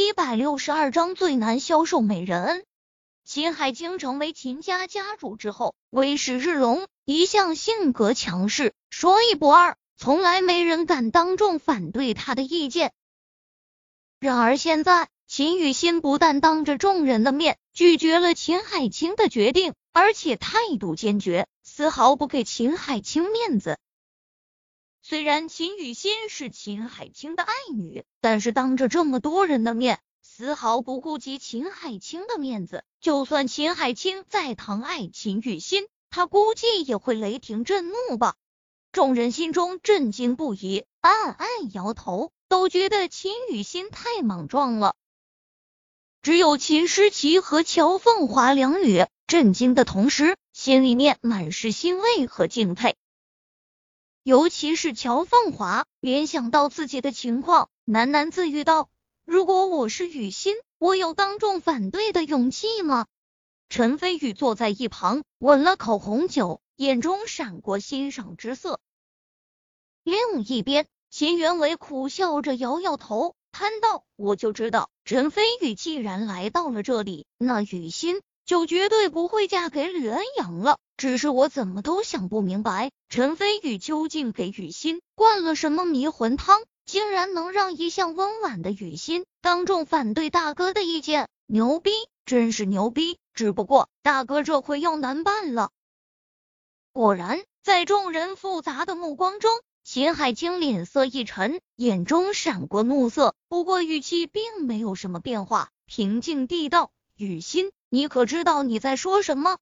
一百六十二章最难销售美人。秦海清成为秦家家主之后，威势日隆，一向性格强势，说一不二，从来没人敢当众反对他的意见。然而现在，秦雨欣不但当着众人的面拒绝了秦海清的决定，而且态度坚决，丝毫不给秦海清面子。虽然秦雨欣是秦海清的爱女，但是当着这么多人的面，丝毫不顾及秦海清的面子。就算秦海清再疼爱秦雨欣，他估计也会雷霆震怒吧。众人心中震惊不已，暗暗摇头，都觉得秦雨欣太莽撞了。只有秦诗琪和乔凤华两女震惊的同时，心里面满是欣慰和敬佩。尤其是乔凤华联想到自己的情况，喃喃自语道：“如果我是雨欣，我有当众反对的勇气吗？”陈飞宇坐在一旁，吻了口红酒，眼中闪过欣赏之色。另一边，秦元伟苦笑着摇摇头，叹道：“我就知道，陈飞宇既然来到了这里，那雨欣就绝对不会嫁给吕恩阳了。”只是我怎么都想不明白，陈飞宇究竟给雨欣灌了什么迷魂汤，竟然能让一向温婉的雨欣当众反对大哥的意见？牛逼，真是牛逼！只不过大哥这回要难办了。果然，在众人复杂的目光中，秦海清脸色一沉，眼中闪过怒色，不过语气并没有什么变化，平静地道：“雨欣，你可知道你在说什么？”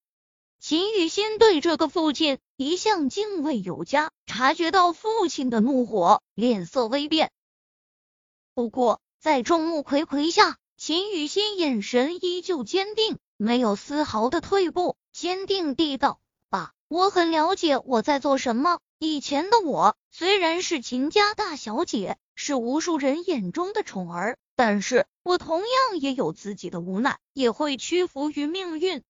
秦雨欣对这个父亲一向敬畏有加，察觉到父亲的怒火，脸色微变。不过在众目睽睽下，秦雨欣眼神依旧坚定，没有丝毫的退步，坚定地道：“爸，我很了解我在做什么。以前的我虽然是秦家大小姐，是无数人眼中的宠儿，但是我同样也有自己的无奈，也会屈服于命运。”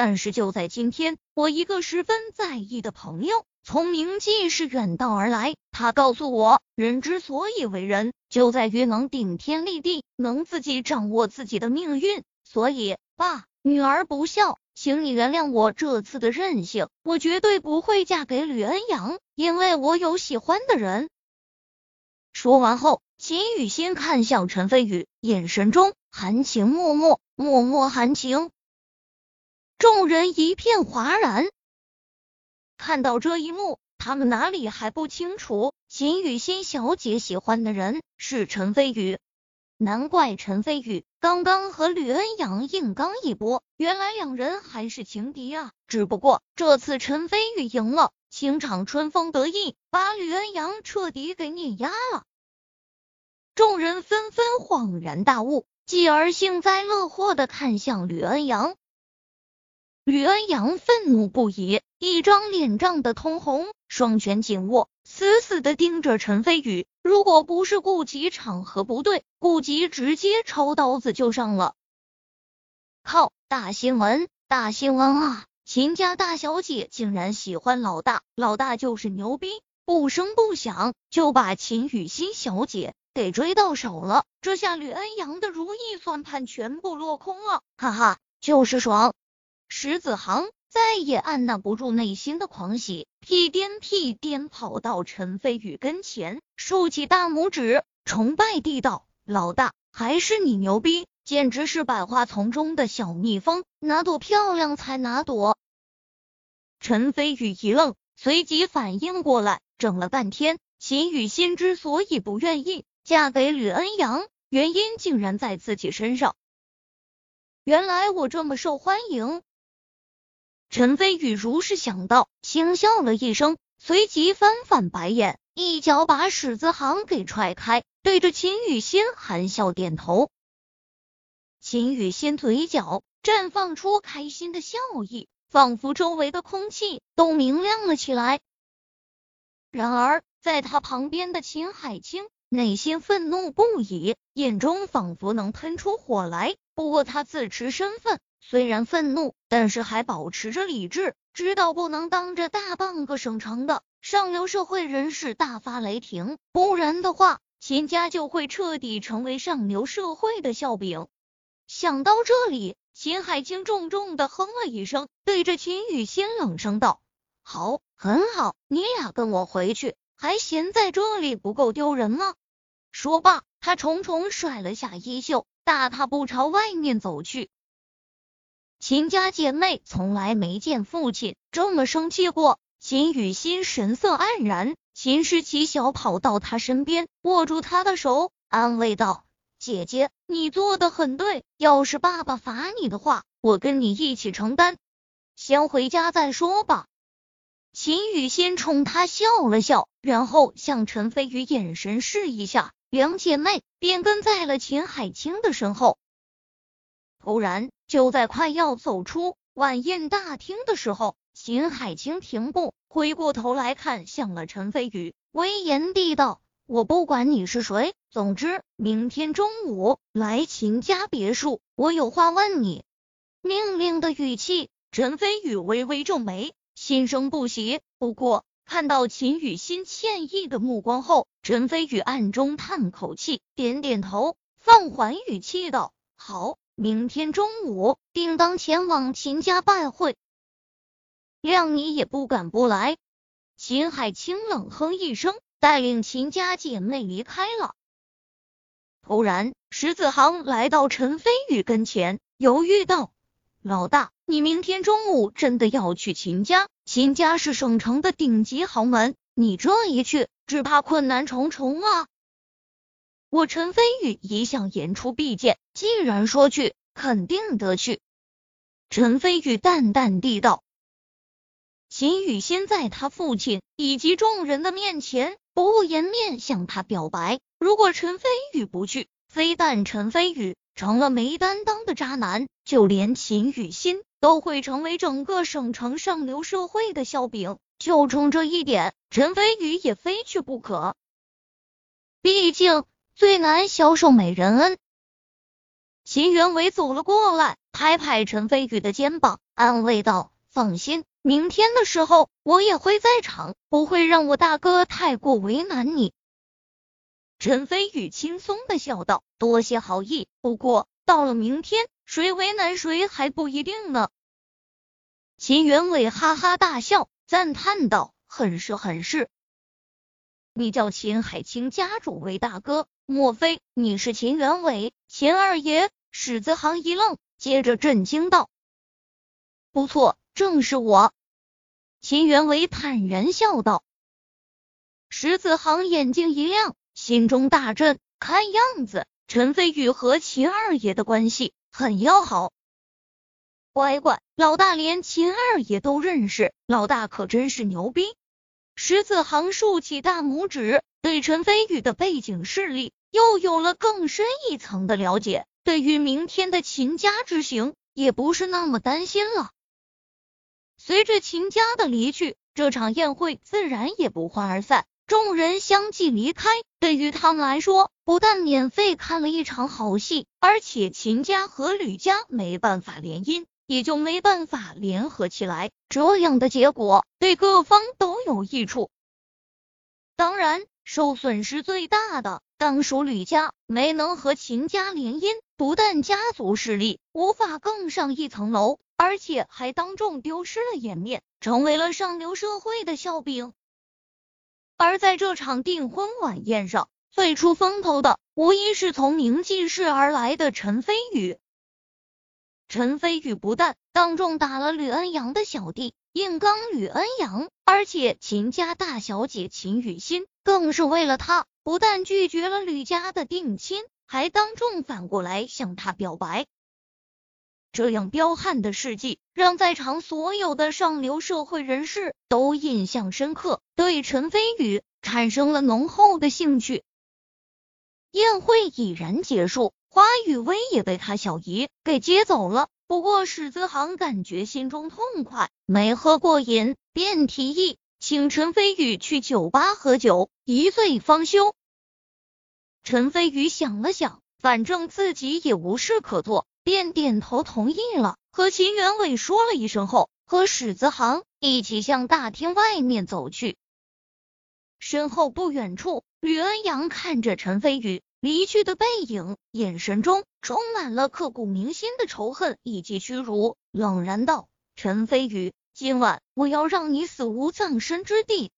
但是就在今天，我一个十分在意的朋友从明记市远道而来。他告诉我，人之所以为人，就在于能顶天立地，能自己掌握自己的命运。所以，爸，女儿不孝，请你原谅我这次的任性。我绝对不会嫁给吕恩阳，因为我有喜欢的人。说完后，秦雨欣看向陈飞宇，眼神中含情脉脉，脉脉含情。众人一片哗然，看到这一幕，他们哪里还不清楚秦雨欣小姐喜欢的人是陈飞宇？难怪陈飞宇刚刚和吕恩阳硬刚一波，原来两人还是情敌啊！只不过这次陈飞宇赢了，情场春风得意，把吕恩阳彻底给碾压了。众人纷纷恍然大悟，继而幸灾乐祸的看向吕恩阳。吕恩阳愤怒不已，一张脸涨得通红，双拳紧握，死死的盯着陈飞宇。如果不是顾及场合不对，顾及直接抄刀子就上了。靠！大新闻，大新闻啊！秦家大小姐竟然喜欢老大，老大就是牛逼！不声不响就把秦雨欣小姐给追到手了，这下吕恩阳的如意算盘全部落空了，哈哈，就是爽！石子航再也按捺不住内心的狂喜，屁颠屁颠跑到陈飞宇跟前，竖起大拇指，崇拜地道：“老大，还是你牛逼，简直是百花丛中的小蜜蜂，哪朵漂亮采哪朵。”陈飞宇一愣，随即反应过来，整了半天，秦雨欣之所以不愿意嫁给吕恩阳，原因竟然在自己身上。原来我这么受欢迎。陈飞宇如是想到，轻笑了一声，随即翻翻白眼，一脚把史子航给踹开，对着秦雨欣含笑点头。秦雨欣嘴角绽放出开心的笑意，仿佛周围的空气都明亮了起来。然而，在他旁边的秦海清内心愤怒不已，眼中仿佛能喷出火来。不过，他自持身份。虽然愤怒，但是还保持着理智，知道不能当着大半个省城的上流社会人士大发雷霆，不然的话，秦家就会彻底成为上流社会的笑柄。想到这里，秦海清重重的哼了一声，对着秦雨欣冷声道：“好，很好，你俩跟我回去，还嫌在这里不够丢人吗？”说罢，他重重甩了下衣袖，大踏步朝外面走去。秦家姐妹从来没见父亲这么生气过。秦雨欣神色黯然，秦诗琪小跑到她身边，握住她的手，安慰道：“姐姐，你做的很对，要是爸爸罚你的话，我跟你一起承担。先回家再说吧。”秦雨欣冲他笑了笑，然后向陈飞宇眼神示意下，两姐妹便跟在了秦海清的身后。突然，就在快要走出晚宴大厅的时候，秦海清停步，回过头来看向了陈飞宇，威严地道：“我不管你是谁，总之明天中午来秦家别墅，我有话问你。”命令的语气，陈飞宇微微皱眉，心生不喜。不过看到秦雨欣歉意的目光后，陈飞宇暗中叹口气，点点头，放缓语气道：“好。”明天中午，定当前往秦家拜会。谅你也不敢不来。秦海清冷哼一声，带领秦家姐妹离开了。突然，石子航来到陈飞宇跟前，犹豫道：“老大，你明天中午真的要去秦家？秦家是省城的顶级豪门，你这一去，只怕困难重重啊。”我陈飞宇一向言出必践，既然说去，肯定得去。陈飞宇淡淡地道：“秦雨欣在他父亲以及众人的面前不顾颜面向他表白，如果陈飞宇不去，非但陈飞宇成了没担当的渣男，就连秦雨欣都会成为整个省城上流社会的笑柄。就冲这一点，陈飞宇也非去不可。毕竟。”最难消受美人恩。秦元伟走了过来，拍拍陈飞宇的肩膀，安慰道：“放心，明天的时候我也会在场，不会让我大哥太过为难你。”陈飞宇轻松的笑道：“多谢好意，不过到了明天，谁为难谁还不一定呢。”秦元伟哈哈大笑，赞叹道：“很是很是。”你叫秦海清家主为大哥，莫非你是秦元伟？秦二爷史子航一愣，接着震惊道：“不错，正是我。”秦元伟坦然笑道。史子航眼睛一亮，心中大震，看样子陈飞宇和秦二爷的关系很要好。乖乖，老大连秦二爷都认识，老大可真是牛逼。石子航竖起大拇指，对陈飞宇的背景势力又有了更深一层的了解。对于明天的秦家之行，也不是那么担心了。随着秦家的离去，这场宴会自然也不欢而散。众人相继离开，对于他们来说，不但免费看了一场好戏，而且秦家和吕家没办法联姻。也就没办法联合起来，这样的结果对各方都有益处。当然，受损失最大的当属吕家，没能和秦家联姻，不但家族势力无法更上一层楼，而且还当众丢失了颜面，成为了上流社会的笑柄。而在这场订婚晚宴上，最出风头的无疑是从宁晋市而来的陈飞宇。陈飞宇不但当众打了吕恩阳的小弟，硬刚吕恩阳，而且秦家大小姐秦雨欣更是为了他，不但拒绝了吕家的定亲，还当众反过来向他表白。这样彪悍的事迹，让在场所有的上流社会人士都印象深刻，对陈飞宇产生了浓厚的兴趣。宴会已然结束。华雨薇也被他小姨给接走了。不过史子航感觉心中痛快，没喝过瘾，便提议请陈飞宇去酒吧喝酒，一醉方休。陈飞宇想了想，反正自己也无事可做，便点头同意了。和秦元伟说了一声后，和史子航一起向大厅外面走去。身后不远处，吕恩阳看着陈飞宇离去的背影，眼神中充满了刻骨铭心的仇恨以及屈辱，冷然道：“陈飞宇，今晚我要让你死无葬身之地。”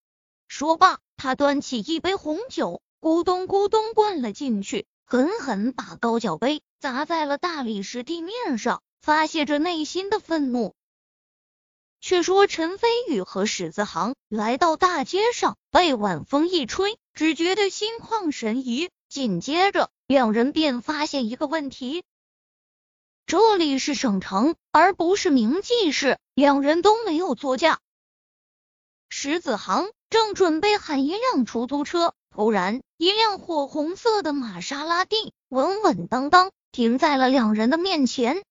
说罢，他端起一杯红酒，咕咚咕咚灌了进去，狠狠把高脚杯砸在了大理石地面上，发泄着内心的愤怒。却说陈飞宇和史子航来到大街上，被晚风一吹，只觉得心旷神怡。紧接着，两人便发现一个问题：这里是省城，而不是明记市。两人都没有座驾。石子航正准备喊一辆出租车，突然，一辆火红色的玛莎拉蒂稳稳当当停在了两人的面前，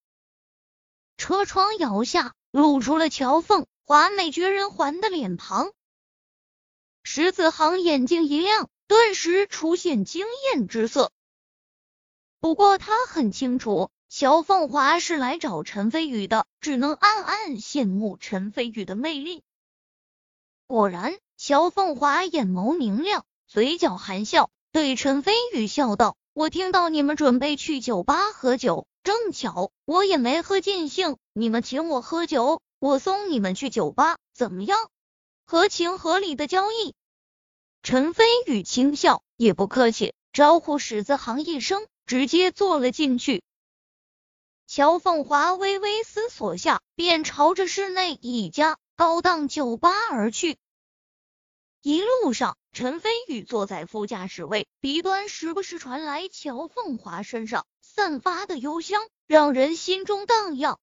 车窗摇下。露出了乔凤华美绝人寰的脸庞，石子航眼睛一亮，顿时出现惊艳之色。不过他很清楚，乔凤华是来找陈飞宇的，只能暗暗羡慕陈飞宇的魅力。果然，乔凤华眼眸明亮，嘴角含笑，对陈飞宇笑道：“我听到你们准备去酒吧喝酒。”正巧我也没喝尽兴，你们请我喝酒，我送你们去酒吧，怎么样？合情合理的交易。陈飞宇轻笑，也不客气，招呼史子航一声，直接坐了进去。乔凤华微微思索下，便朝着室内一家高档酒吧而去。一路上，陈飞宇坐在副驾驶位，鼻端时不时传来乔凤华身上。散发的幽香让人心中荡漾。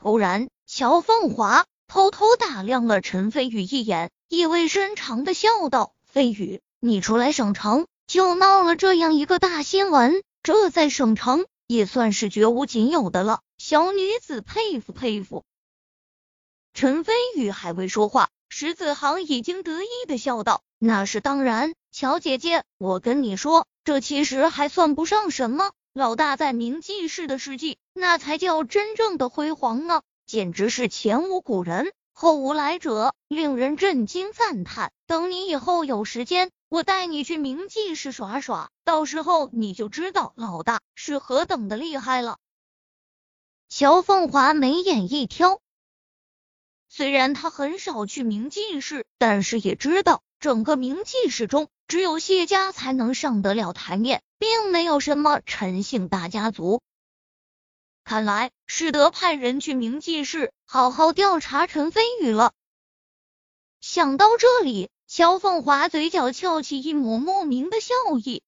突然，乔凤华偷偷打量了陈飞宇一眼，意味深长的笑道：“飞宇，你出来省城就闹了这样一个大新闻，这在省城也算是绝无仅有的了。小女子佩服佩服。”陈飞宇还未说话，石子航已经得意的笑道：“那是当然，乔姐姐，我跟你说，这其实还算不上什么。”老大在明记市的事迹，那才叫真正的辉煌呢，简直是前无古人后无来者，令人震惊赞叹。等你以后有时间，我带你去明记市耍耍，到时候你就知道老大是何等的厉害了。乔凤华眉眼一挑，虽然他很少去明记市，但是也知道整个明记市中。只有谢家才能上得了台面，并没有什么陈姓大家族。看来是得派人去明记市好好调查陈飞宇了。想到这里，肖凤华嘴角翘起一抹莫名的笑意。